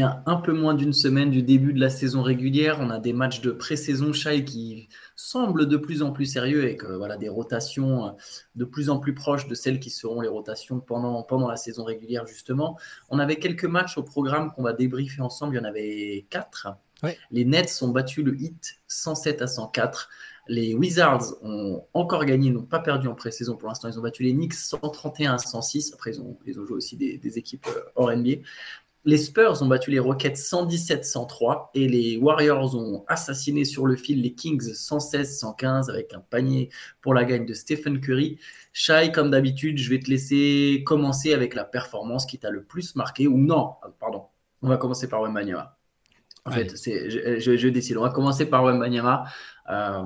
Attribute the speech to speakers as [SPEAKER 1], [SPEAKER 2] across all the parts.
[SPEAKER 1] est un peu moins d'une semaine du début de la saison régulière. On a des matchs de pré-saison Shai qui semblent de plus en plus sérieux et que voilà des rotations euh, de plus en plus proches de celles qui seront les rotations pendant, pendant la saison régulière justement. On avait quelques matchs au programme qu'on va débriefer ensemble. Il y en avait quatre. Les Nets ont battu le Heat 107 à 104. Les Wizards ont encore gagné, n'ont pas perdu en pré-saison pour l'instant. Ils ont battu les Knicks 131 à 106. Après, ils ont, ils ont joué aussi des, des équipes euh, hors NBA. Les Spurs ont battu les Rockets 117-103 et les Warriors ont assassiné sur le fil les Kings 116-115 avec un panier pour la gagne de Stephen Curry. Shai, comme d'habitude, je vais te laisser commencer avec la performance qui t'a le plus marqué ou non, pardon. On va commencer par Wembanyama. En fait, je, je, décide. On va commencer par Wembanyama. Euh,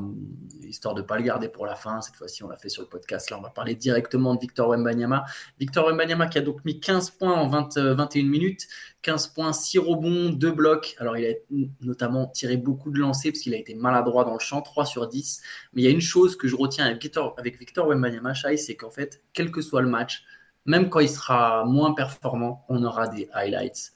[SPEAKER 1] histoire de ne pas le garder pour la fin. Cette fois-ci, on l'a fait sur le podcast. Là, on va parler directement de Victor Wembanyama. Victor Wembanyama qui a donc mis 15 points en 20, 21 euh, minutes. 15 points, 6 rebonds, 2 blocs. Alors, il a notamment tiré beaucoup de lancers parce qu'il a été maladroit dans le champ, 3 sur 10. Mais il y a une chose que je retiens avec Victor, avec Victor Wembanyama, c'est qu'en fait, quel que soit le match, même quand il sera moins performant, on aura des highlights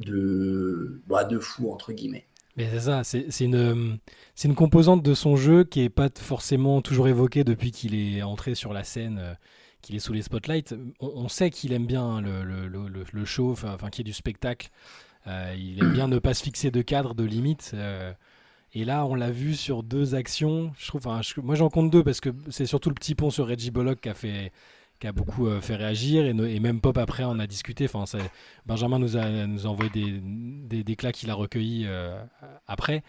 [SPEAKER 1] de, bah, de fou, entre guillemets
[SPEAKER 2] c'est ça, c'est une, une composante de son jeu qui n'est pas forcément toujours évoquée depuis qu'il est entré sur la scène, euh, qu'il est sous les spotlights. On, sait qu'il aime bien le, le, le, show, enfin qu'il y ait du spectacle. Euh, il aime bien ne pas se fixer de cadre, de limite. Euh, et là, on l'a vu sur deux actions. Je trouve, moi, j'en compte deux parce que c'est surtout le petit pont sur Reggie Bullock qui a fait, qui a beaucoup euh, fait réagir et, et, même Pop après on a discuté. Enfin, Benjamin nous a, nous a envoyé des, des, qu'il a recueillis euh, après.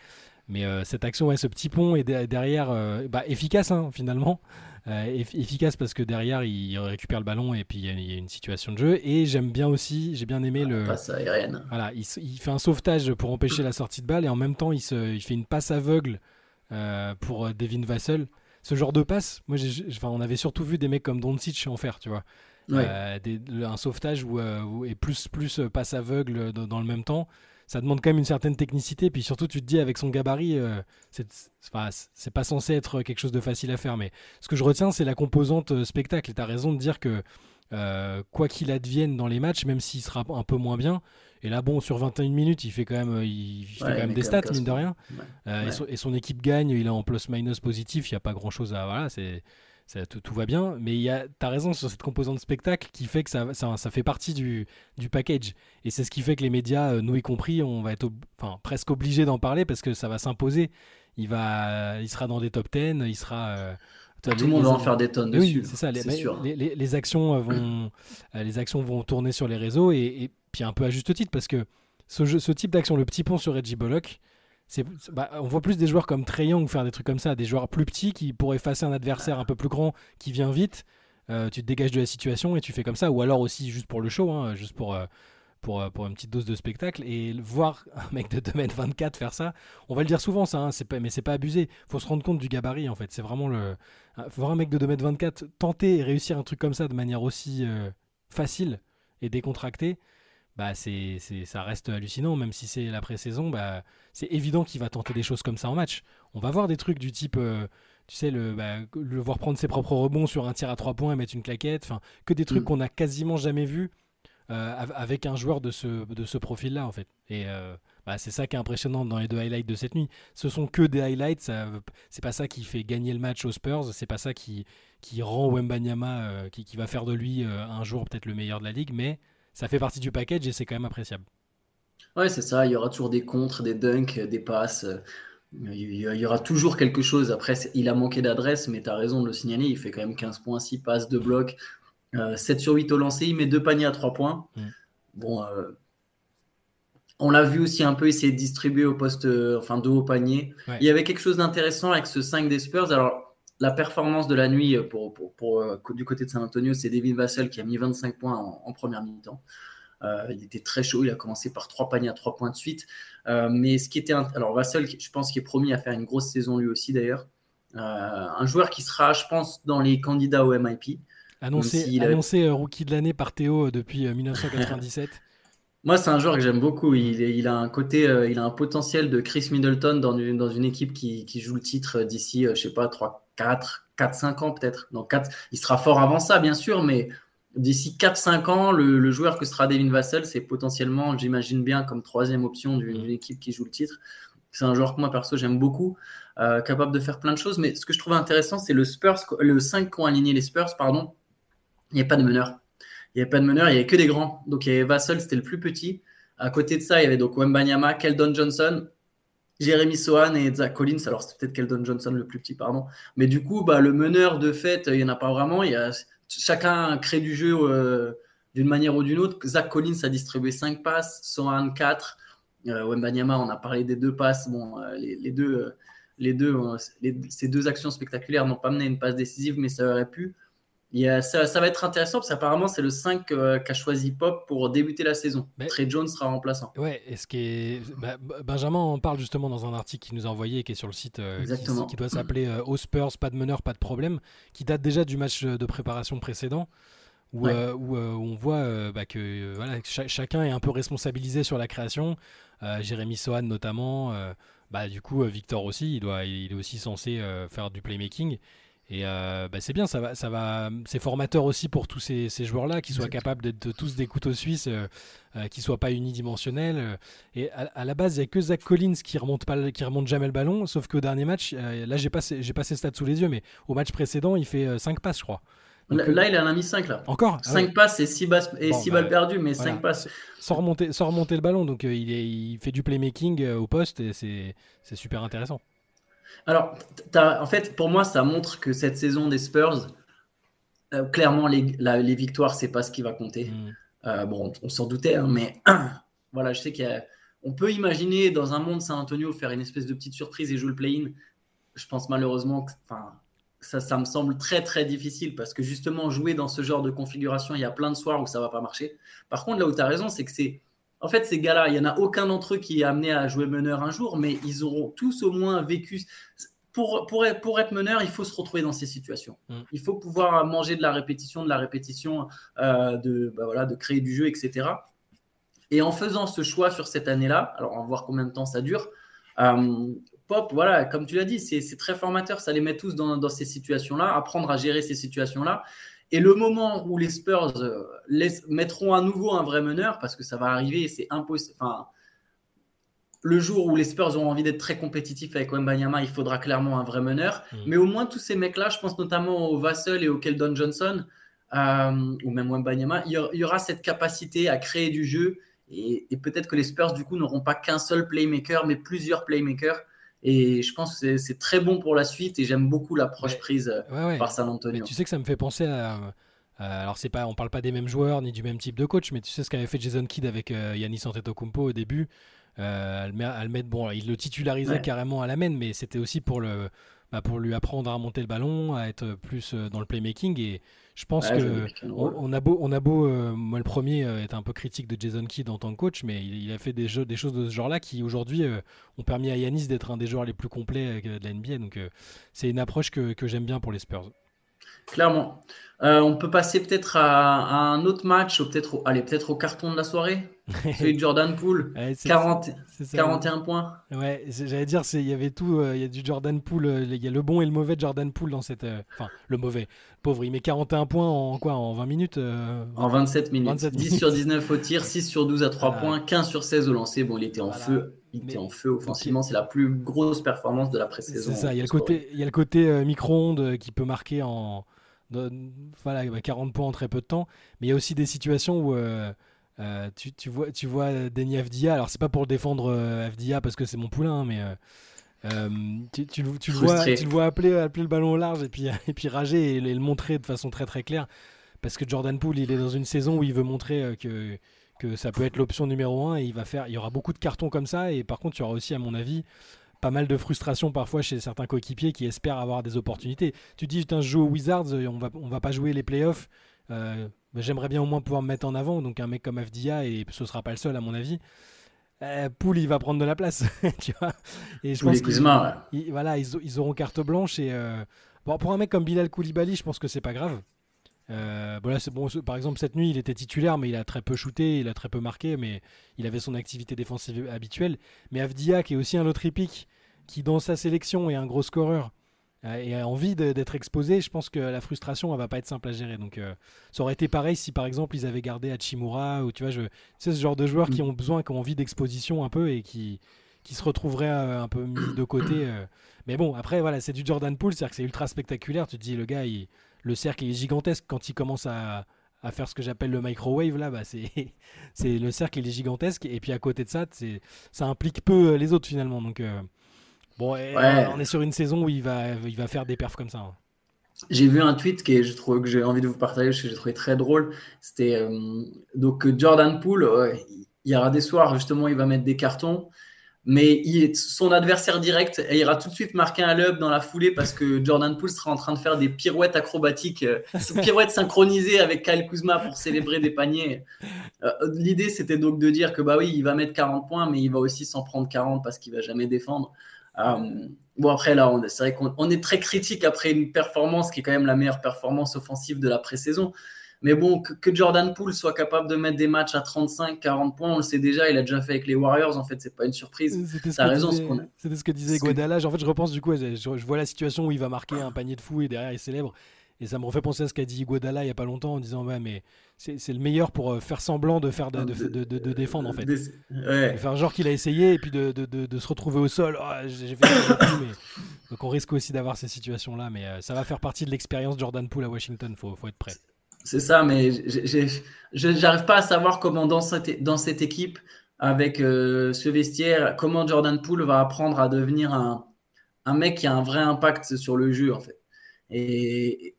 [SPEAKER 2] Mais euh, cette action, ouais, ce petit pont est derrière bah, efficace hein, finalement. efficace parce que derrière il récupère le ballon et puis il y, a une situation de jeu. Et j'aime bien aussi, j'ai bien aimé le.
[SPEAKER 1] Passe aérienne.
[SPEAKER 2] Voilà, il, il, fait un sauvetage pour empêcher la sortie de balle et en même temps il, se, il fait une passe aveugle pour Devin Vassell ce genre de passe, moi, on avait surtout vu des mecs comme Doncic en faire, tu vois. Euh, un sauvetage où, euh, et plus, plus euh, passe aveugle dans, le même temps. Ça demande quand même une certaine technicité. Puis surtout, tu te dis, avec son gabarit, c'est pas censé être quelque chose de facile à faire. Mais ce que je retiens, c'est la composante spectacle. Et tu as raison de dire que quoi qu'il advienne dans les matchs, même s'il sera un peu moins bien, et là, bon, sur 21 minutes, il fait quand même, il fait quand même des stats, mine de rien. Euh, et, son, équipe gagne, il est en plus-minus positif, il n'y a pas grand-chose à... Voilà, c'est... tout, va bien, mais tu as raison sur cette composante spectacle qui fait que ça, ça, fait partie du, du package. Et c'est ce qui fait que les médias, euh, nous y compris, on va être enfin, presque obligés d'en parler parce que ça va s'imposer. Il, va, il sera dans des top 10, il sera. Euh,
[SPEAKER 1] tout le monde va en faire des tonnes dessus.
[SPEAKER 2] Oui, c'est ça. Les, les, les, actions vont, les actions vont tourner sur les réseaux et puis un peu à juste titre, parce que ce, type d'action, le petit pont sur Reggie Bullock, bah, on voit plus des joueurs comme Trey Young faire des trucs comme ça, des joueurs plus petits qui pourraient effacer un adversaire un peu plus grand qui vient vite. Euh, tu te dégages de la situation et tu fais comme ça, ou alors aussi juste pour le show, hein, juste pour, euh, pour, euh, pour une petite dose de spectacle. Et voir un mec de 2m24 faire ça, on va le dire souvent, ça, hein, c'est pas, mais c'est pas abusé. faut se rendre compte du gabarit en fait. C'est vraiment le. Voir un mec de 2m24 tenter et réussir un truc comme ça de manière aussi facile et décontractée, bah c'est, ça reste hallucinant, même si c'est la pré-saison, bah, c'est évident qu'il va tenter des choses comme ça en match. On va voir des trucs du type, euh, tu sais, le, bah, le voir prendre ses propres rebonds sur un tir à trois points et mettre une claquette, enfin, que des trucs mm. qu'on a quasiment jamais vus euh, avec un joueur de ce, de ce profil-là, en fait. Et euh, bah, c'est ça qui est impressionnant dans les deux highlights de cette nuit. Ce sont que des highlights, ça, c'est pas ça qui fait gagner le match aux Spurs, c'est pas ça qui, qui rend Wembanyama, qui, qui va faire de lui un jour peut-être le meilleur de la ligue, mais ça fait partie du package et c'est quand même appréciable.
[SPEAKER 1] Ouais, c'est ça. Il y aura toujours des contres, des dunks, des passes. Il y aura toujours quelque chose. Après, il a manqué d'adresse, mais tu as raison de le signaler. Il fait quand même 15 points, 6 passes, 2 blocs, 7 euh, sur 8 au lancer. Il met 2 paniers à 3 points. Mm. Bon, euh, on l'a vu aussi un peu essayer de distribuer au poste, euh, enfin, de haut panier. Il y avait quelque chose d'intéressant avec ce 5 des Spurs. Alors, la performance de la nuit euh, pour, pour, euh, du côté de San Antonio, c'est David Vassell qui a mis 25 points en, première mi-temps. Euh, il était très chaud, il a commencé par trois paniers à trois points de suite. mais ce qui était. Alors, Vassell, je pense qu'il est promis à faire une grosse saison lui aussi d'ailleurs. un joueur qui sera, je pense, dans les candidats au MIP.
[SPEAKER 2] Annoncé, annoncé rookie de l'année par Théo depuis 1997.
[SPEAKER 1] Moi, c'est un joueur que j'aime beaucoup. Il, il, a un côté, il a un potentiel de Chris Middleton dans une, dans une équipe qui, qui joue le titre d'ici, je sais pas, 3, 4, 4 5 ans peut-être. 4, il sera fort avant ça, bien sûr, mais d'ici 4-5 ans, le, joueur que sera Devin Vassell, c'est potentiellement, j'imagine bien, comme troisième option d'une mm. équipe qui joue le titre. C'est un joueur que moi, perso, j'aime beaucoup, euh, capable de faire plein de choses. Mais ce que je trouve intéressant, c'est le Spurs, le 5 qu'ont aligné les Spurs, pardon. Il n'y a pas de meneur. Il n'y a pas de meneur, il n'y avait que des grands. Donc, il y avait Vassell, c'était le plus petit. À côté de ça, il y avait donc Wembanyama, Keldon Johnson, Jeremy Sohan et Zach Collins. Alors, c'est peut-être Keldon Johnson le plus petit, pardon. Mais du coup, bah, le meneur, de fait, il n'y en a pas vraiment. Il y a, chacun crée du jeu euh, d'une manière ou d'une autre. Zach Collins a distribué 5 passes, Sohan 4. Euh, Wembanyama, on a parlé des deux passes. Bon, euh, les, deux, les deux, ces deux actions spectaculaires n'ont pas mené une passe décisive, mais ça aurait pu ça, va être intéressant parce qu'apparemment, c'est le 5 euh, qu'a choisi Pop pour débuter la saison. Trey Jones sera remplaçant.
[SPEAKER 2] Ouais, et ce qui est... Bah, Benjamin en parle justement dans un article qu'il nous a envoyé et qui est sur le site euh, qui, doit s'appeler euh, Au Spurs, pas de meneur, pas de problème, qui date déjà du match de préparation précédent. Où, où on voit bah, que voilà, chacun est un peu responsabilisé sur la création. Jérémy Sohan notamment, bah, du coup Victor aussi, il, doit, il est aussi censé faire du playmaking. Et euh, bah, c'est bien, ça va, ça va, c'est formateur aussi pour tous ces, joueurs-là, qui soient capables d'être tous des couteaux suisses, euh, euh, qui soient pas unidimensionnels. Et à, la base, il n'y a que Zach Collins qui remonte, pas, qui remonte jamais le ballon, sauf qu'au dernier match, là j'ai pas, j'ai pas ses stats sous les yeux, mais au match précédent, il fait 5 passes, je crois.
[SPEAKER 1] là, il en a mis 5 là.
[SPEAKER 2] Encore
[SPEAKER 1] 5 ah passes et 6 et six balles bah, perdues, mais 5 passes.
[SPEAKER 2] Sans remonter, sans remonter le ballon, donc il, est, il fait du playmaking au poste et c'est super intéressant.
[SPEAKER 1] Alors, en fait, pour moi, ça montre que cette saison des Spurs, euh, clairement, les, les victoires, c'est pas ce qui va compter. Mm. Euh, bon, on, s'en doutait, hein, mais voilà, je sais qu'on peut imaginer dans un monde San Antonio faire une espèce de petite surprise et jouer le play-in. Je pense malheureusement que ça, ça me semble très très difficile parce que justement, jouer dans ce genre de configuration, il y a plein de soirs où ça va pas marcher. Par contre, là où tu as raison, c'est que c'est en fait, ces gars-là, il n'y en a aucun d'entre eux qui est amené à jouer meneur un jour, mais ils auront tous au moins vécu. Pour, pour, pour être meneur, il faut se retrouver dans ces situations. Mm. Il faut pouvoir manger de la répétition, de la répétition, euh, de, bah voilà, de créer du jeu, etc. Et en faisant ce choix sur cette année-là, alors on va voir combien de temps ça dure, euh, Pop, voilà, comme tu l'as dit, c'est très formateur, ça les met tous dans, dans ces situations-là, apprendre à gérer ces situations-là. Et le moment où les Spurs euh, mettront à nouveau un vrai meneur, parce que ça va arriver, c'est impossible. Enfin, le jour où les Spurs auront envie d'être très compétitifs avec Wembanyama, il faudra clairement un vrai meneur. Mm. Mais au moins, tous ces mecs-là, je pense notamment au Vassell et au Keldon Johnson, euh, ou même Wembanyama, il y aura cette capacité à créer du jeu. Et, et peut-être que les Spurs, du coup, n'auront pas qu'un seul playmaker, mais plusieurs playmakers. Et je pense que c'est très bon pour la suite et j'aime beaucoup l'approche prise euh, par San Antonio.
[SPEAKER 2] tu sais que ça me fait penser à. alors c'est pas, on parle pas des mêmes joueurs ni du même type de coach, mais tu sais ce qu'avait fait Jason Kidd avec euh, Yannis Antetokounmpo au début. Euh, bon, il le titularisait carrément à la main, mais c'était aussi pour le, bah, pour lui apprendre à remonter le ballon, à être plus euh, dans le playmaking et je pense que on, a beau, on a beau, euh, moi le premier euh, est un peu critique de Jason Kidd en tant que coach, mais il, a fait des, jeux, des choses de ce genre-là qui aujourd'hui euh, ont permis à Yanis d'être un des joueurs les plus complets de la NBA. Donc c'est une approche que, que j'aime bien pour les Spurs.
[SPEAKER 1] Clairement. on peut passer peut-être à, un autre match, ou peut-être allez, peut-être au carton de la soirée. Celui de Jordan Poole, 40, 41 points.
[SPEAKER 2] Ouais, j'allais dire, il y avait tout, il y a du Jordan Poole, il y a le bon et le mauvais Jordan Poole dans cette, enfin le mauvais, Pauvre, il met 41 points en quoi En 20 minutes
[SPEAKER 1] euh, En 27 minutes. 10 sur 19 au tir, 6 sur 12 à 3 points, 15 sur 16 au lancer. Bon, il était en feu. Il était en feu offensivement. C'est la plus grosse performance de la pré-saison.
[SPEAKER 2] C'est ça. Il y a le côté, il y a le côté euh, micro-ondes euh, qui peut marquer en voilà, 40 bah, points en très peu de temps. Mais il y a aussi des situations où. tu, tu, vois, tu vois Denis Avdia, alors c'est pas pour défendre Avdia parce que c'est mon poulain, hein, mais euh, tu, tu, tu, le vois, tu, le vois, appeler, appeler le ballon au large et puis, et puis rager et, le montrer de façon très très claire. Parce que Jordan Poole, il est dans une saison où il veut montrer euh, que, que ça peut être l'option numéro 1 et il va faire. Il y aura beaucoup de cartons comme ça et par contre, il y aura aussi, à mon avis, pas mal de frustration parfois chez certains coéquipiers qui espèrent avoir des opportunités. Tu dis, je joue aux Wizards, on va, on va pas jouer les playoffs. Euh, j'aimerais bien au moins pouvoir me mettre en avant. Donc un mec comme FDA, et ce sera pas le seul à mon avis, euh, Poul, il va prendre de la place, tu vois.
[SPEAKER 1] Et je pense qu'ils
[SPEAKER 2] voilà, ils, auront carte blanche. Et euh, bon, pour un mec comme Bilal Koulibaly, je pense que c'est pas grave. Euh, voilà, c'est bon. Par exemple, cette nuit, il était titulaire, mais il a très peu shooté, il a très peu marqué, mais il avait son activité défensive habituelle. Mais Avdia, qui est aussi un autre épique, qui dans sa sélection est un gros scoreur, et a envie d'être exposé, je pense que la frustration, elle va pas être simple à gérer. Donc, ça aurait été pareil si par exemple ils avaient gardé Hachimura ou tu vois, je, c'est ce genre de joueurs qui mm. ont besoin, qui ont envie d'exposition un peu et qui, qui se retrouveraient un peu mis de côté. Mais bon, après, voilà, c'est du Jordan Poole, c'est-à-dire que c'est ultra spectaculaire. Tu te dis, le gars, le cercle est gigantesque quand il commence à, à faire ce que j'appelle le microwave là bah c'est c'est le cercle il est gigantesque et puis à côté de ça c'est ça implique peu les autres finalement donc Bon, on est sur une saison où il va, il va faire des perfs comme ça. Hein.
[SPEAKER 1] J'ai vu un tweet que je trouve que j'ai envie de vous partager parce que j'ai trouvé très drôle. C'était euh, donc Jordan Poole. il y aura des soirs justement, il va mettre des cartons, mais il, son adversaire direct ira tout de suite marquer un lob dans la foulée parce que Jordan Poole sera en train de faire des pirouettes acrobatiques, euh, pirouettes synchronisées avec Kyle Kuzma pour célébrer des paniers. Euh, l'idée c'était donc de dire que bah oui, il va mettre 40 points, mais il va aussi s'en prendre 40 parce qu'il va jamais défendre. Euh, bon, après, là, c'est vrai qu'on est très critique après une performance qui est quand même la meilleure performance offensive de la pré-saison. Mais bon, que, Jordan Poole soit capable de mettre des matchs à 35, 40 points, on le sait déjà, il a déjà fait avec les Warriors, en fait, c'est pas une surprise.
[SPEAKER 2] C'était raison. C'était ce que disait Guadalajara. En fait, je repense du coup, je, je, vois la situation où il va marquer un panier de fou et derrière il célèbre. Et ça me refait penser à ce qu'a dit Guadala il n'y a pas longtemps en disant ouais, mais c'est le meilleur pour euh, faire semblant de faire de, de, de, défendre en fait. Ouais. Faire genre qu'il a essayé et puis de, se retrouver au sol. Oh, j'ai fait mais... Donc on risque aussi d'avoir ces situations là, mais euh, ça va faire partie de l'expérience Jordan Poole à Washington. Faut, faut être prêt.
[SPEAKER 1] C'est ça, mais je n'arrive pas à savoir comment dans cette, dans cette équipe, avec euh, ce vestiaire, comment Jordan Poole va apprendre à devenir un, un mec qui a un vrai impact sur le jeu en fait. Et,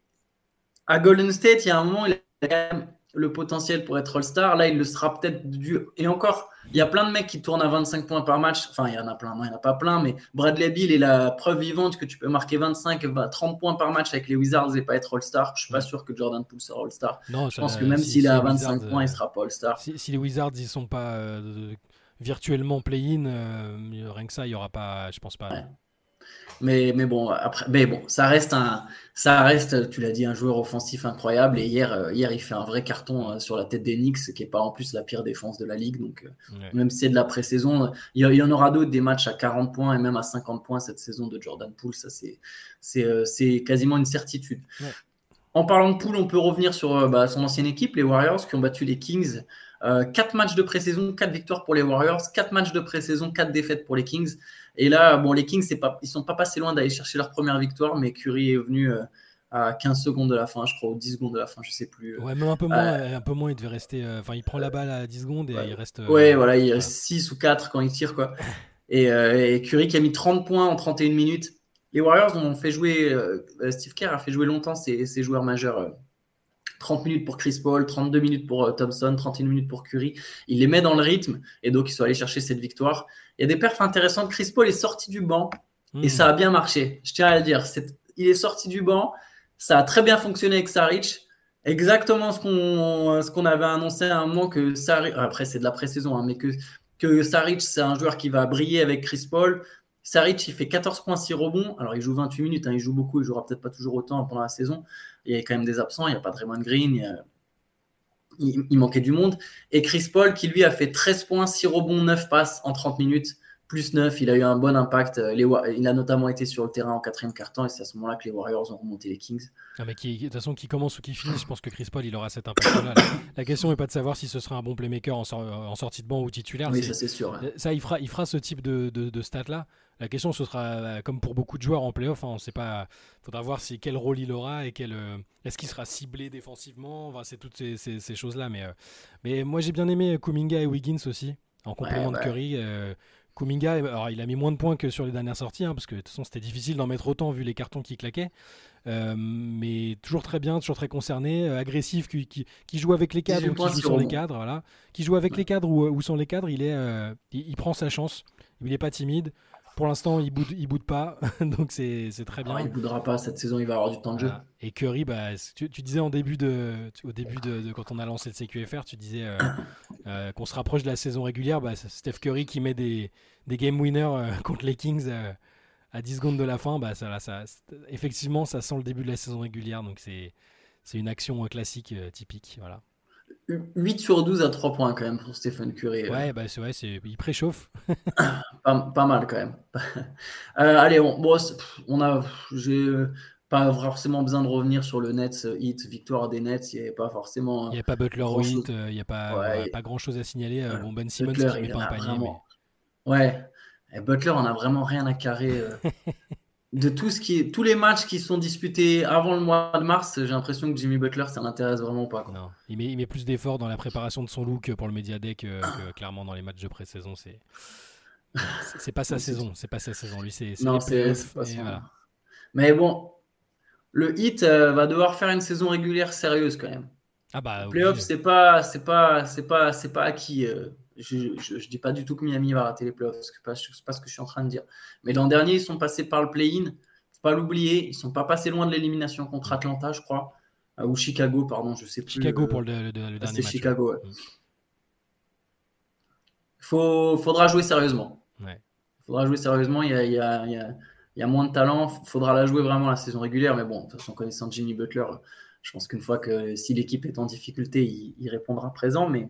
[SPEAKER 1] à Golden State, il y a un moment, il a quand même le potentiel pour être All-Star. Là, il le sera peut-être du. Et encore, il y a plein de mecs qui tournent à 25 points par match. Enfin, il y en a plein, non, il n'y en a pas plein, mais Bradley Bill est la preuve vivante que tu peux marquer 25, 30 points par match avec les Wizards et pas être All-Star. Je suis pas sûr que Jordan Poole sera All-Star. Non, je pense que même s'il est à 25 points, il sera pas All-Star.
[SPEAKER 2] Si, les Wizards, ils sont pas euh, virtuellement play-in, euh, rien que ça, il y aura pas. Je pense pas.
[SPEAKER 1] Mais, mais bon, après, mais bon, ça reste un, ça reste, tu l'as dit, un joueur offensif incroyable. Et hier, euh, hier, il fait un vrai carton euh, sur la tête des Knicks, qui est pas en plus la pire défense de la ligue. Donc, euh, même si c'est de la pré-saison, il y, en aura d'autres des matchs à 40 points et même à 50 points cette saison de Jordan Poole. Ça, c'est, c'est, quasiment une certitude. En parlant de Poole, on peut revenir sur bah, son ancienne équipe, les Warriors, qui ont battu les Kings. 4 matchs de pré-saison, 4 victoires pour les Warriors, 4 matchs de pré-saison, 4 défaites pour les Kings. Et là, bon, les Kings, pas, ils sont pas passés loin d'aller chercher leur première victoire, mais Curry est venu euh, à 15 secondes de la fin, je crois, ou 10 secondes de la fin, je sais plus.
[SPEAKER 2] Ouais, même un peu moins, euh, un peu moins il devait rester. Euh, enfin, il prend la balle à 10 secondes et il reste.
[SPEAKER 1] ouais, voilà, il reste 6 ou 4 quand il tire, quoi. Et, Curry qui a mis 30 points en 31 minutes. Les Warriors ont fait jouer, Steve Kerr a fait jouer longtemps ses, ses joueurs majeurs 30 minutes pour Chris Paul, 32 minutes pour euh, Thompson, 31 minutes pour Curry. Il les met dans le rythme et donc ils sont allés chercher cette victoire. Il y a des perfs intéressantes. Chris Paul est sorti du banc et hmm. ça a bien marché. Je tiens à le dire. il est sorti du banc. Ça a très bien fonctionné avec Saric. Exactement ce qu'on ce qu'on avait annoncé à un moment que Saric, après c'est de la pré-saison, hein, mais que, que Saric c'est un joueur qui va briller avec Chris Paul. Saric, il fait 14 points, 6 rebonds. Alors, il joue 28 minutes, hein, il joue beaucoup, il jouera peut-être pas toujours autant pendant la saison. Il y a quand même des absents, il n'y a pas Draymond Green, il, manquait du monde. Et Chris Paul, qui lui a fait 13 points, 6 rebonds, 9 passes en 30 minutes, plus 9. Il a eu un bon impact. il a notamment été sur le terrain en quatrième quart-temps et c'est à ce moment-là que les Warriors ont remonté les Kings.
[SPEAKER 2] Ah, mais qui, de toute façon, qui commence ou qui finit, je pense que Chris Paul, il aura cet impact-là. La, question n'est pas de savoir si ce sera un bon playmaker en, sortie de banc ou titulaire.
[SPEAKER 1] Oui, ça c'est sûr.
[SPEAKER 2] Ça, il fera, il fera ce type de, de stats-là. La question, ce sera euh, comme pour beaucoup de joueurs en playoff. Hein, on sait pas. Faudra voir si quel rôle il aura et quel. Euh, est-ce qu'il sera ciblé défensivement. c'est toutes ces, choses-là. Mais, euh, mais moi, j'ai bien aimé Kuminga et Wiggins aussi en complément de Curry. Kuminga, alors, il a mis moins de points que sur les dernières sorties, hein, parce que de toute façon c'était difficile d'en mettre autant vu les cartons qui claquaient. mais toujours très bien, toujours très concerné, agressif, qui, qui, joue avec les cadres ou qui joue sans les cadres, voilà. Qui joue avec les cadres ou, ou, sans les cadres, il est, il, prend sa chance. Il n'est pas timide. Pour l'instant, il boude, il boude pas, donc c'est très bien.
[SPEAKER 1] il boudera pas cette saison, il va avoir du temps de jeu.
[SPEAKER 2] Et Curry, bah, tu, disais en début de, au début de, quand on a lancé le CQFR, tu disais euh, euh, qu'on se rapproche de la saison régulière. Bah, Steph Curry qui met des, des game winners euh, contre les Kings à 10 secondes de la fin, bah, ça, ça, effectivement, ça sent le début de la saison régulière, donc c'est une action classique, typique, voilà.
[SPEAKER 1] 8 sur 12 à 3 points quand même pour Stephen Curry.
[SPEAKER 2] Euh. Ouais, bah c'est vrai, c'est... il préchauffe.
[SPEAKER 1] pas, mal quand même. Euh, allez, on, bon, on a, j'ai pas forcément besoin de revenir sur le Nets hit, victoire des Nets. Il n'y a pas forcément.
[SPEAKER 2] Il n'y a pas Butler ou hit, il n'y a pas, pas grand chose à signaler. Bon, Ben Simmons Butler, qui met pas un panier.
[SPEAKER 1] Ouais, Et Butler, on a vraiment rien à carrer. de tout ce qui tous les matchs qui sont disputés avant le mois de mars, j'ai l'impression que Jimmy Butler, ça n'intéresse vraiment pas.
[SPEAKER 2] Non, il met, il met, plus d'efforts dans la préparation de son look pour le Media Day que, clairement dans les matchs de pré-saison. C'est c'est pas sa saison, c'est pas sa saison. Lui, c'est
[SPEAKER 1] non, c'est voilà. Mais bon, le Hit euh, va devoir faire une saison régulière sérieuse quand même.
[SPEAKER 2] Ah bah,
[SPEAKER 1] playoff, c'est pas, c'est pas, c'est pas, c'est pas acquis. Euh, je ne dis pas du tout que Miami va rater les playoffs, ce n'est pas, pas, ce que je suis en train de dire. Mais l'an dernier, ils sont passés par le play-in. faut pas l'oublier. Ils ne sont pas passés loin de l'élimination contre Atlanta, je crois. Euh, ou Chicago, pardon, je sais plus.
[SPEAKER 2] Chicago pour le, le, dernier match.
[SPEAKER 1] Chicago, Il faut, faudra jouer sérieusement. Il faudra jouer sérieusement. Il y a, il y a, il y a moins de talent. Il faudra la jouer vraiment la saison régulière. Mais bon, de toute façon, connaissant Jimmy Butler, je pense qu'une fois que si l'équipe est en difficulté, il, il répondra présent. Mais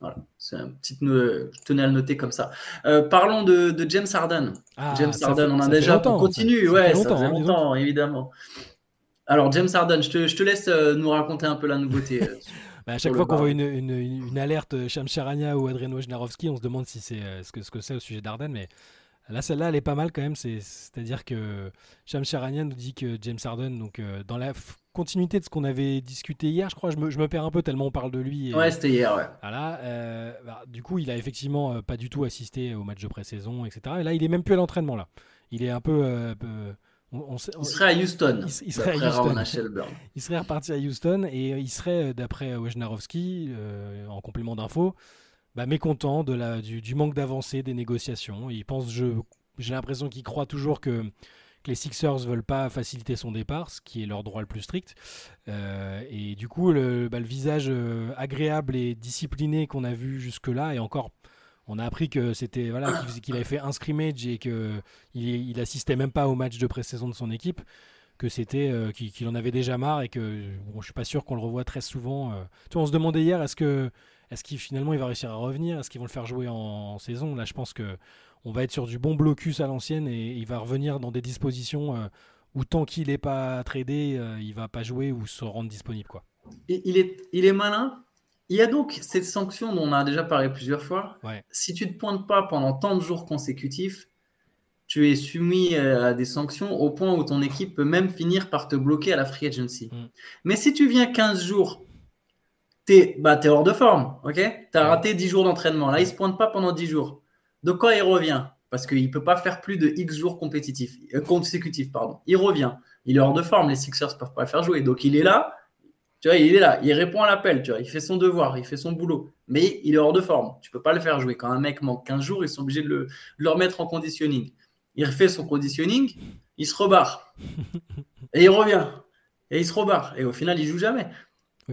[SPEAKER 1] voilà, c'est un petit je tenais à le noter comme ça. Euh, parlons de, James Harden. Ah, James Harden, on a déjà. on continue, ça, ouais, ça, fait longtemps, hein, évidemment. Alors, James Harden, je te, je te laisse euh, nous raconter un peu la nouveauté. Euh,
[SPEAKER 2] bah, à chaque fois qu'on voit une, une, une, alerte Sham Charania ou Adrien Wojnarowski, on se demande si c'est ce que c'est ce au sujet d'Harden, mais Là, celle-là, elle est pas mal quand même. C'est-à-dire que Sham Charania nous dit que James Harden, donc dans la continuité de ce qu'on avait discuté hier, je crois. Je me, je me, perds un peu tellement on parle de lui.
[SPEAKER 1] ouais, c'était hier, ouais.
[SPEAKER 2] Voilà, euh, bah, du coup, il a effectivement euh, pas du tout assisté au match de pré-saison, etc. Et là, il est même plus à l'entraînement, là. Il est un peu. Euh,
[SPEAKER 1] on, il serait à Houston.
[SPEAKER 2] Il, serait à Houston. il serait reparti à Houston et il serait, d'après Wojnarowski, en complément d'infos, bah, mécontent de la, du, du manque d'avancée des négociations. Il pense, j'ai l'impression qu'il croit toujours que que les Sixers veulent pas faciliter son départ, ce qui est leur droit le plus strict. Euh, et du coup, le, bah, visage euh, agréable et discipliné qu'on a vu jusque-là, et encore, on a appris que c'était voilà qu'il avait fait un scrimmage et qu'il il assistait même pas au match de pré-saison de son équipe que c'était euh, qu'il en avait déjà marre et que bon, je suis pas sûr qu'on le revoit très souvent. On se demandait hier est-ce que est-ce qu'il finalement il va réussir à revenir? Est-ce qu'ils vont le faire jouer en saison? Là, je pense que on va être sur du bon blocus à l'ancienne et il va revenir dans des dispositions euh, où tant qu'il n'est pas tradé, euh, il va pas jouer ou se rendre disponible. Quoi.
[SPEAKER 1] il, est, il est malin. Il y a donc cette sanction dont on a déjà parlé plusieurs fois. Si tu ne te pointes pas pendant tant de jours consécutifs, tu es soumis euh, à des sanctions au point où ton équipe peut même finir par te bloquer à la free agency. Mm. Mais si tu viens 15 jours, tu es, bah, es, hors de forme. Tu as raté 10 jours d'entraînement. Là, il ne se pointe pas pendant 10 jours. De quoi il revient? Parce qu'il ne peut pas faire plus de X jours compétitifs, euh, consécutifs. Pardon. Il revient. Il est hors de forme. Les Sixers ne peuvent pas le faire jouer. Donc il est là. Tu vois, il est là. Il répond à l'appel. Tu vois, il fait son devoir. Il fait son boulot. Mais il est hors de forme. Tu ne peux pas le faire jouer. Quand un mec manque 15 jours, ils sont obligés de le, de le remettre en conditioning. Il refait son conditioning. Il se rebarre. Et il revient. Et il se rebarre. Et au final, il joue jamais.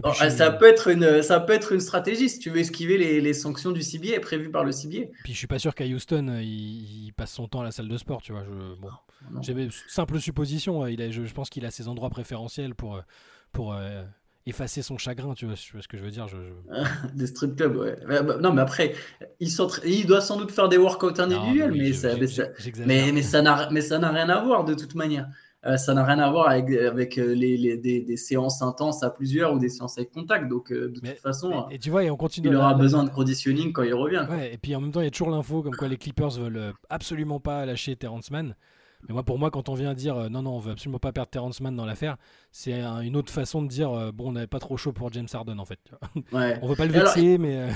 [SPEAKER 1] Oh, ça, peut être une, ça peut être une stratégie si tu veux esquiver les, sanctions du CBA prévues par le CBA.
[SPEAKER 2] Puis je suis pas sûr qu'à Houston, il, passe son temps à la salle de sport, tu vois. Je, bon, simple supposition, il a, je, pense qu'il a ses endroits préférentiels pour, pour euh, effacer son chagrin, tu vois, ce que je veux dire. Je,
[SPEAKER 1] des strip clubs, ouais. Bah, non, mais après, il, il, doit sans doute faire des workouts individuels, mais, ça, mais, mais, ça n'a rien à voir de toute manière. Euh, ça n'a rien à voir avec, avec euh, les, des, séances intenses à plusieurs ou des séances avec contact. Donc, euh, de toute façon,
[SPEAKER 2] et, tu vois, et on continue
[SPEAKER 1] il aura besoin de conditioning quand il revient.
[SPEAKER 2] Ouais, et puis en même temps, il y a toujours l'info comme quoi les Clippers veulent absolument pas lâcher Terrence Mann. Mais moi, pour moi, quand on vient dire non, non, on veut absolument pas perdre Terrence Mann dans l'affaire, c'est une autre façon de dire bon, on n'avait pas trop chaud pour James Harden en fait.
[SPEAKER 1] Ouais.
[SPEAKER 2] on veut pas le vexer, mais.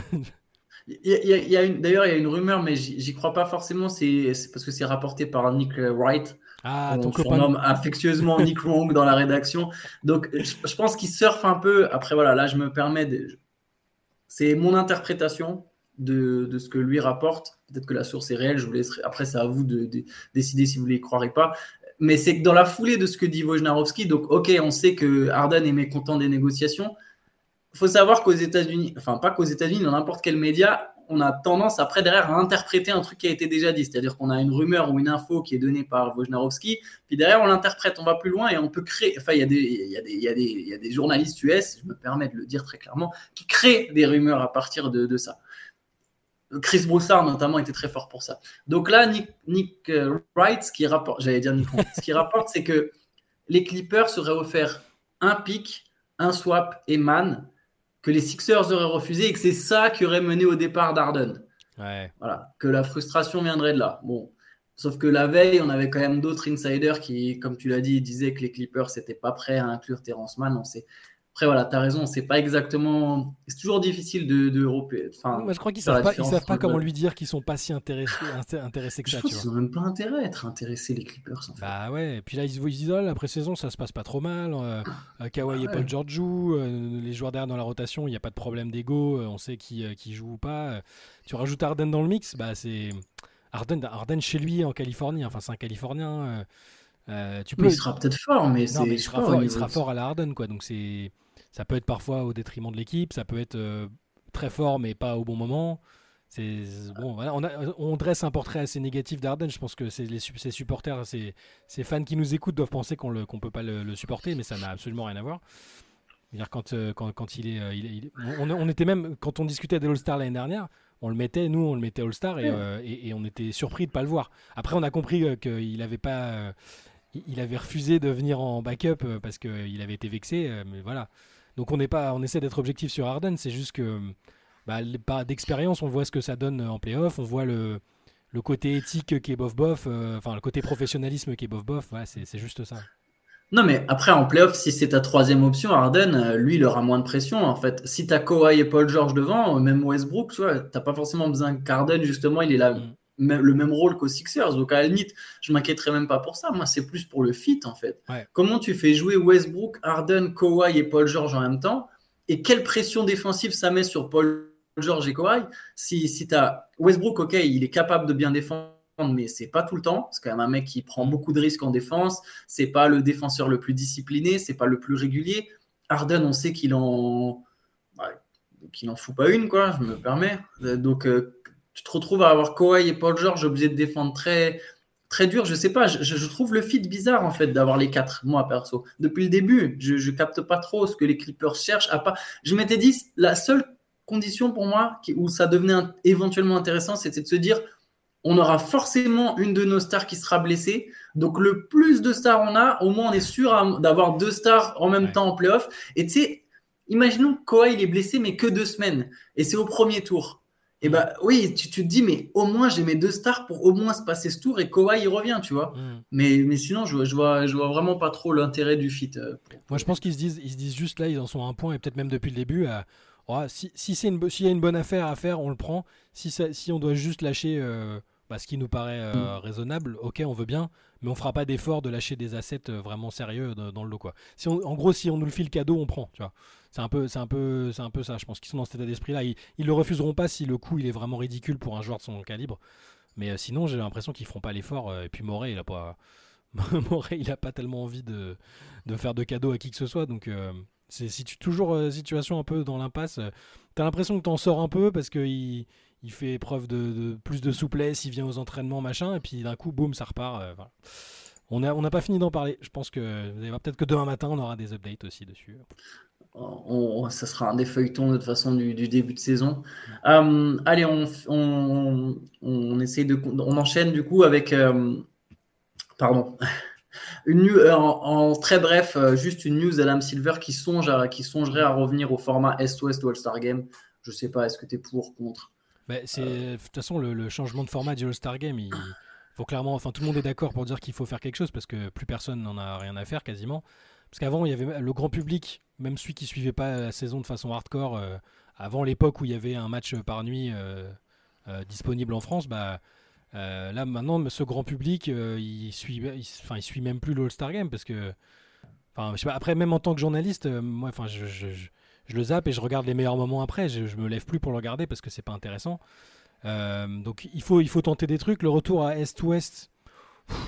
[SPEAKER 1] Il y a, D'ailleurs, il y a une rumeur, mais j'y crois pas forcément. C'est parce que c'est rapporté par Nick Wright,
[SPEAKER 2] ah, on
[SPEAKER 1] surnomme affectueusement Nick Wong dans la rédaction. Donc, je, pense qu'il surfe un peu. Après, voilà, là, je me permets. De... C'est mon interprétation de, de, ce que lui rapporte. Peut-être que la source est réelle. Je vous laisserai. Après, c'est à vous de, décider si vous ne y croirez pas. Mais c'est que dans la foulée de ce que dit Wojnarowski, donc, ok, on sait que Harden est mécontent des négociations. Il faut savoir qu'aux États-Unis, enfin, pas qu'aux États-Unis, dans n'importe quel média, on a tendance après derrière à interpréter un truc qui a été déjà dit. C'est-à-dire qu'on a une rumeur ou une info qui est donnée par Wojnarowski, puis derrière on l'interprète, on va plus loin et on peut créer. Enfin, il y, a des, y, journalistes US, je me permets de le dire très clairement, qui créent des rumeurs à partir de, ça. Chris Broussard notamment était très fort pour ça. Donc là, Nick, Nick euh, Wright, ce qui rapporte, j'allais dire Nick, ce qui rapporte, c'est que les Clippers seraient offerts un pick, un swap et man que les Sixers auraient refusé et que c'est ça qui aurait mené au départ d'Arden. Voilà, que la frustration viendrait de là. Bon, sauf que la veille, on avait quand même d'autres insiders qui, comme tu l'as dit, disaient que les Clippers n'étaient pas prêts à inclure Terrence Mann. On sait, après, voilà, tu as raison, c'est pas exactement. C'est toujours difficile de. de...
[SPEAKER 2] Enfin, je crois qu'ils savent pas, savent pas comment lui dire qu'ils sont pas si intéressés, intéressés que
[SPEAKER 1] ça. Je pense qu'ils n'ont même pas intérêt à être intéressés, les Clippers. En
[SPEAKER 2] fait. Bah ouais, et puis là, ils se disent, la pré-saison, ça se passe pas trop mal. Euh, euh Kawhi et Paul George jouent, euh, les joueurs derrière dans la rotation, il n'y a pas de problème d'ego, euh, on sait qui, qui joue ou pas. tu rajoutes Arden dans le mix, bah c'est. Arden, Arden chez lui en Californie, enfin, c'est un Californien.
[SPEAKER 1] Tu peux... Il sera peut-être fort, mais, c'est.
[SPEAKER 2] il, sera fort, il sera fort à la quoi. Donc c'est ça peut être parfois au détriment de l'équipe, ça peut être euh, très fort mais pas au bon moment. C'est bon, on, on, dresse un portrait assez négatif d'Arden. Je pense que les, ses supporters, ses, fans qui nous écoutent doivent penser qu'on ne peut pas le, supporter, mais ça n'a absolument rien à voir. Dire quand, euh, quand, quand, il est, euh, il, on, était même quand on discutait de All-Star l'année dernière, on le mettait, nous on le mettait All-Star et, et, on était surpris de pas le voir. Après on a compris qu'il avait pas, il avait refusé de venir en backup parce qu'il avait été vexé, mais voilà. Donc on n'est pas, on essaie d'être objectif sur Harden. C'est juste que, bah, d'expérience, on voit ce que ça donne en playoff. On voit le, le côté éthique qui est bof bof, euh, enfin le côté professionnalisme qui est bof bof. Ouais, c'est juste ça.
[SPEAKER 1] Non, mais après, en playoff, si c'est ta troisième option, Harden, euh, lui, il aura moins de pression. En fait, si tu as Kawhi et Paul George devant, même Westbrook, tu vois, t'as pas forcément besoin qu'Harden, justement, il est là. Mm le même rôle qu'aux Sixers. Donc à la limite, je m'inquiéterais même pas pour ça. Moi, c'est plus pour le fit en fait. Comment tu fais jouer Westbrook, Harden, Kawhi et Paul George en même temps? Et quelle pression défensive ça met sur Paul George et Kawhi? Si, si tu as Westbrook, ok, il est capable de bien défendre, mais c'est pas tout le temps. C'est quand même un mec qui prend beaucoup de risques en défense. C'est pas le défenseur le plus discipliné, c'est pas le plus régulier. Harden, on sait qu'il en qu'il en fout pas une, quoi, je me permets. Donc, euh, tu te retrouves à avoir Kawhi et Paul George obligés de défendre très, très dur. Je sais pas, je, trouve le fit bizarre en fait d'avoir les quatre, moi perso. Depuis le début, je, je capte pas trop ce que les Clippers cherchent. À pas... Je m'étais dit, la seule condition pour moi où ça devenait éventuellement intéressant, c'était de se dire on aura forcément une de nos stars qui sera blessée. Donc le plus de stars on a, au moins on est sûr d'avoir deux stars en même temps en playoff. Et tu sais, imaginons que Kawhi il est blessé mais que deux semaines et c'est au premier tour. Et bah oui, tu, te dis, mais au moins j'ai mes deux stars pour au moins se passer ce tour et Kawhi il revient, tu vois. Mm. Mais, mais sinon, je, je, vois, je vois vraiment pas trop l'intérêt du fit. Euh,
[SPEAKER 2] Moi, je pense qu'ils se, disent, ils se disent juste là, ils en sont à un point et peut-être même depuis le début. Oh, si si c'est une, s'il y a une bonne affaire à faire, on le prend. Si, si on doit juste lâcher euh, bah, ce qui nous paraît euh, mm. raisonnable, ok, on veut bien, mais on fera pas d'effort de lâcher des assets vraiment sérieux dans, le lot. Quoi. Si en gros, si on nous le file cadeau, on prend, tu vois. C'est un peu, c'est un peu, c'est un peu ça. Je pense qu'ils sont dans cet état d'esprit-là. Ils, ils le refuseront pas si le coût il est vraiment ridicule pour un joueur de son calibre. Mais euh, sinon, j'ai l'impression qu'ils feront pas l'effort. Euh, et puis Moret, il a pas, il a pas tellement envie de, de faire de cadeaux à qui que ce soit. Donc euh, c'est toujours situation un peu dans l'impasse. T'as l'impression que t'en sors un peu parce que il, il fait preuve de, plus de souplesse, il vient aux entraînements, machin, et puis d'un coup, boum, ça repart. On n'a on pas fini d'en parler. Je pense que peut-être que demain matin, on aura des updates aussi dessus
[SPEAKER 1] ça sera un des feuilletons de toute façon du, début de saison. Euh, allez, on, on, on, de, on enchaîne du coup avec, euh, pardon, une euh, en, très bref, juste une news Adam Silver qui songe à, qui songerait à revenir au format Est-Ouest All-Star Game. Je sais pas, est-ce que tu es pour, contre?
[SPEAKER 2] Bah, c'est de toute façon le, changement de format du All-Star Game. Il faut clairement, enfin tout le monde est d'accord pour dire qu'il faut faire quelque chose parce que plus personne n'en a rien à faire quasiment. Parce qu'avant, il y avait le grand public, même celui qui suivait pas la saison de façon hardcore, euh, avant l'époque où il y avait un match par nuit euh, euh, disponible en France, bah là maintenant, ce grand public, il suit, il, suit même plus l'All-Star Game parce que, après même en tant que journaliste, moi, je, le zappe et je regarde les meilleurs moments après. Je, je me lève plus pour le regarder parce que c'est pas intéressant. donc il faut, tenter des trucs. Le retour à Est-Ouest,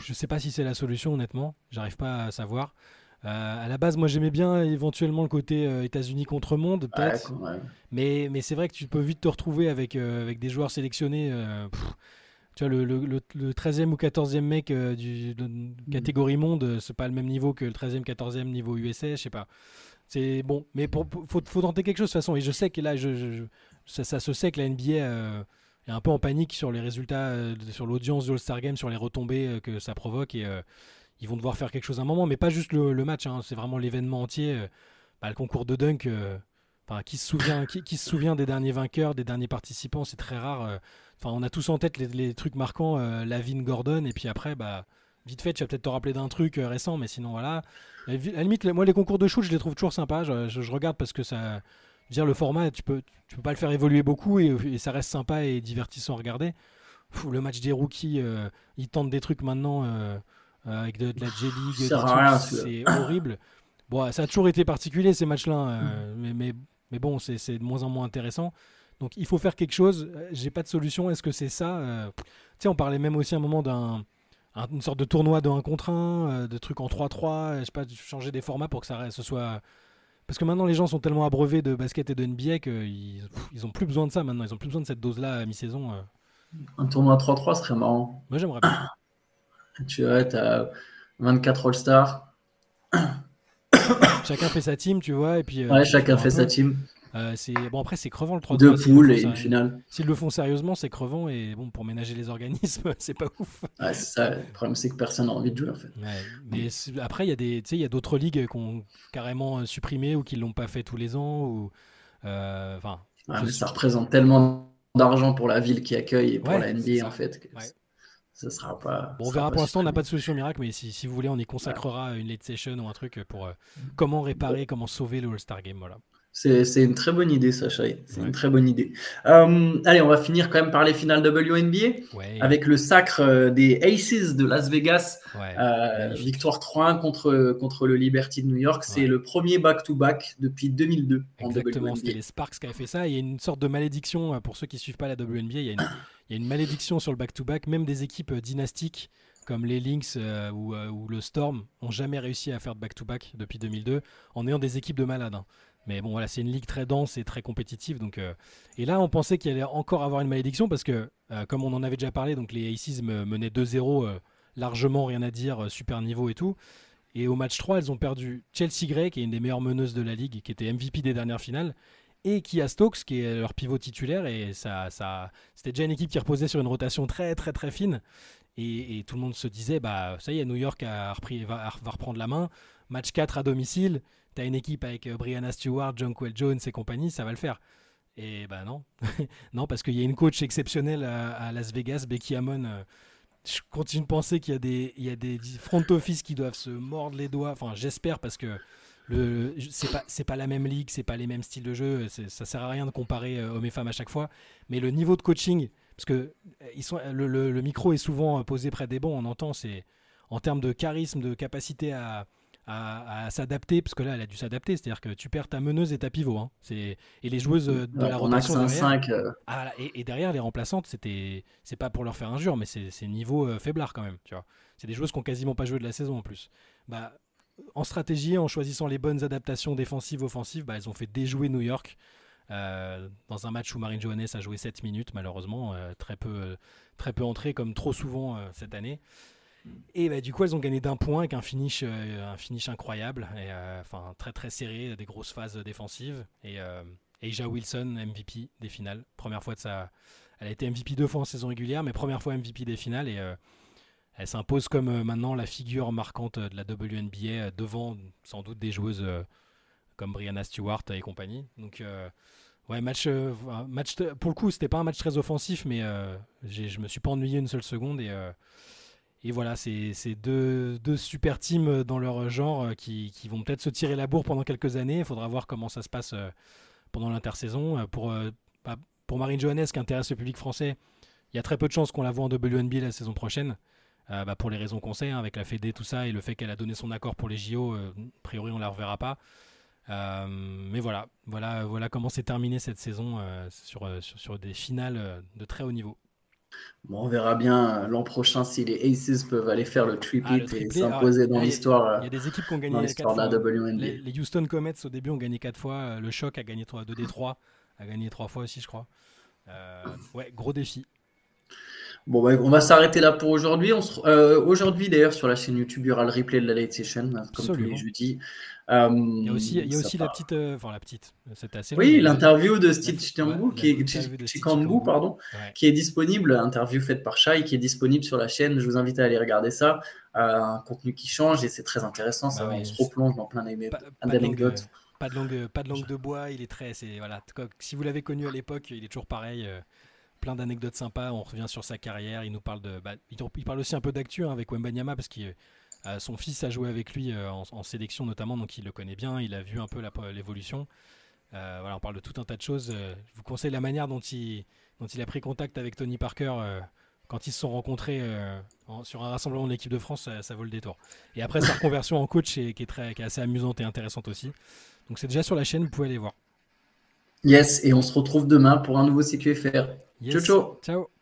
[SPEAKER 2] je sais pas si c'est la solution honnêtement. J'arrive pas à savoir. À la base, moi j'aimais bien éventuellement le côté États-Unis contre monde, peut-être. Mais, mais c'est vrai que tu peux vite te retrouver avec, avec des joueurs sélectionnés. tu vois, le, le, le, 13e ou 14e mec du, de mm. catégorie monde, c'est pas le même niveau que le 13e, 14e niveau USA, je sais pas. C'est bon, mais pour, faut, faut, tenter quelque chose de toute façon. Et je sais que là, je, ça, ça, se sait que la NBA est un peu en panique sur les résultats, euh, sur l'audience de All-Star Game, sur les retombées euh, que ça provoque. Et euh, ils vont devoir faire quelque chose à un moment, mais pas juste le, match, hein, c'est vraiment l'événement entier. Bah, le concours de dunk. Enfin, qui se souvient, qui, se souvient des derniers vainqueurs, des derniers participants C'est très rare. Enfin, on a tous en tête les, trucs marquants, Lavin, Gordon, et puis après, bah, vite fait, tu vas peut-être te rappeler d'un truc récent, mais sinon voilà. À la limite, moi les concours de shoot, je les trouve toujours sympas. je regarde parce que ça, dire, le format, tu peux, tu peux pas le faire évoluer beaucoup et, ça reste sympa et divertissant à regarder. le match des rookies, euh, ils tentent des trucs maintenant euh, euh, avec de, la J-League, c'est horrible. Bon, ça a toujours été particulier ces matchs-là, mm. mais, mais, mais, bon, c'est de moins en moins intéressant. Donc il faut faire quelque chose. J'ai pas de solution. Est-ce que c'est ça Tu sais, on parlait même aussi à un moment d'un une sorte de tournoi de 1 contre 1, de trucs en 3-3, je sais pas, changer des formats pour que ça ce soit parce que maintenant, les gens sont tellement abreuvés de basket et de NBA qu'ils ils ont plus besoin de ça maintenant. Ils ont plus besoin de cette dose-là à mi-saison. Euh.
[SPEAKER 1] Un tournoi 3-3 serait marrant.
[SPEAKER 2] Moi, j'aimerais bien.
[SPEAKER 1] Tu vois, tu as 24 All-Stars.
[SPEAKER 2] chacun fait sa team, tu vois. Et puis,
[SPEAKER 1] euh, ouais, chacun fait sa team.
[SPEAKER 2] Euh, bon après c'est crevant le 3
[SPEAKER 1] Deux poules et une finale.
[SPEAKER 2] S'ils le font sérieusement, c'est crevant et bon pour ménager les organismes, c'est pas ouf.
[SPEAKER 1] Ouais, c'est ça. Le problème c'est que personne n'a envie de jouer en fait.
[SPEAKER 2] mais après il y a des il y a d'autres ligues qui ont carrément euh, supprimé ou qui l'ont pas fait tous les ans ou euh, enfin.
[SPEAKER 1] ça représente tellement d'argent pour la ville qui accueille et pour la NBA en fait. Ça sera pas.
[SPEAKER 2] Bon, on verra pour l'instant, on n'a pas de solution miracle, mais si, si, vous voulez, on y consacrera une late session ou un truc pour comment réparer, comment sauver le All-Star Game. Voilà.
[SPEAKER 1] C'est une très bonne idée, Sacha. C'est une très bonne idée. Euh, allez, on va finir quand même par les finales WNBA avec le sacre euh, des Aces de Las Vegas. Euh, victoire 3-1 contre, contre le Liberty de New York. C'est le premier back-to-back depuis 2002
[SPEAKER 2] Exactement, c'était les Sparks qui avaient fait ça. Il y a une sorte de malédiction, pour ceux qui ne suivent pas la WNBA, il y, a une, il y a une malédiction sur le back-to-back. Même des équipes dynastiques comme les Lynx ou, ou, le Storm n'ont jamais réussi à faire de back-to-back depuis 2002 en ayant des équipes de malades. Hein. Mais bon, voilà, c'est une ligue très dense et très compétitive. Donc, euh, Et là, on pensait qu'il allait encore avoir une malédiction parce que, euh, comme on en avait déjà parlé, donc les Aces menaient 2-0, euh, largement rien à dire, super niveau et tout. Et au match 3, elles ont perdu Chelsea Gray, qui est une des meilleures meneuses de la ligue, qui était MVP des dernières finales, et Kia Stokes, qui est leur pivot titulaire. Et ça, ça, c'était déjà une équipe qui reposait sur une rotation très, très, très fine. Et, tout le monde se disait, bah, ça y est, New York a repris, va, va reprendre la main. Match 4 à domicile tu as une équipe avec euh, Brianna Stewart, John Quell Jones et compagnie, ça va le faire. Et ben non, non parce qu'il y a une coach exceptionnelle à, Las Vegas, Becky Hammon. Euh, je continue de penser qu'il y a des, il y a des front office qui doivent se mordre les doigts. Enfin, j'espère parce que le, c'est pas, c'est pas la même ligue, c'est pas les mêmes styles de jeu. Ça sert à rien de comparer euh, hommes et femmes à chaque fois. Mais le niveau de coaching, parce que ils sont, le, le micro est souvent posé près des bons, on entend, c'est en termes de charisme, de capacité à, à, s'adapter, parce que là, elle a dû s'adapter. C'est-à-dire que tu perds ta meneuse et ta pivot. Hein. Et les joueuses euh, de la rotation. Derrière, 5, euh. ah, et, derrière, les remplaçantes, c'était c'est pas pour leur faire injure, mais c'est niveau euh, faiblard quand même. Tu vois. C'est des joueuses qui ont quasiment pas joué de la saison en plus. Bah, en stratégie, en choisissant les bonnes adaptations défensives, offensives, bah, elles ont fait déjouer New York. dans un match où Marine Johannes a joué 7 minutes, malheureusement, très, peu, très peu entré, comme trop souvent cette année. Et bah, du coup, elles ont gagné d'un point avec un finish, euh, un finish incroyable, euh, très très serré, des grosses phases défensives. Et euh, Aja Wilson, MVP des finales, première fois de sa, elle a été MVP deux fois en saison régulière, mais première fois MVP des finales et elle s'impose comme maintenant la figure marquante de la WNBA devant sans doute des joueuses comme Brianna Stewart et compagnie. Donc Ouais, match, match pour le coup, c'était pas un match très offensif, mais je me suis pas ennuyé une seule seconde et, et voilà, c'est deux, super teams dans leur genre euh, qui, vont peut-être se tirer la bourre pendant quelques années. Il faudra voir comment ça se passe euh, pendant l'intersaison. Euh, pour, bah, pour Marine Johannes, qui intéresse le public français, il y a très peu de chances qu'on la voit en WNB la saison prochaine. bah, pour les raisons qu'on sait, hein, avec la Fédé, tout ça, et le fait qu'elle a donné son accord pour les JO, a priori on la reverra pas. mais voilà, voilà, comment s'est terminée cette saison sur, des finales de très haut niveau.
[SPEAKER 1] Bon, on verra bien l'an prochain si les Aces peuvent aller faire le triplé ah, et s'imposer dans l'histoire.
[SPEAKER 2] Il y a des équipes qui ont gagné 4 fois. Les, les, Houston Comets au début ont gagné 4 fois. Le Choc a gagné 3, 2 D3 a gagné 3 fois aussi, je crois. ouais, gros défi.
[SPEAKER 1] Bon, bah, on va s'arrêter là pour aujourd'hui. Euh, aujourd'hui, d'ailleurs, sur la chaîne YouTube, il y aura le replay de la late session, hein, comme tous les jeudis.
[SPEAKER 2] Euh, il y a aussi, il y a aussi la petite, euh, enfin la petite,
[SPEAKER 1] c'est assez. Oui, l'interview de Steve Chikambu, qui est pardon, qui est disponible, interview faite par Shai, qui est disponible sur la chaîne. Je vous invite à aller regarder ça. un contenu qui change et c'est très intéressant. Ça, bah on se replonge dans plein d'anecdotes.
[SPEAKER 2] Pas de langue, pas de langue de bois. Il est très, voilà. Si vous l'avez connu à l'époque, il est toujours pareil plein d'anecdotes sympas. On revient sur sa carrière. Il nous parle de, bah, il parle aussi un peu d'actu hein, avec Wembanyama parce que euh, son fils a joué avec lui euh, en, sélection notamment, donc il le connaît bien. Il a vu un peu l'évolution. Euh, voilà, on parle de tout un tas de choses. je vous conseille la manière dont il, dont il a pris contact avec Tony Parker quand ils se sont rencontrés sur un rassemblement de l'équipe de France, ça, vaut le détour. Et après sa reconversion en coach qui, est très, qui est assez amusante et intéressante aussi. Donc c'est déjà sur la chaîne, vous pouvez aller voir.
[SPEAKER 1] Yes, et on se retrouve demain pour un nouveau CQFR. Yes. Ciao, ciao.
[SPEAKER 2] Ciao.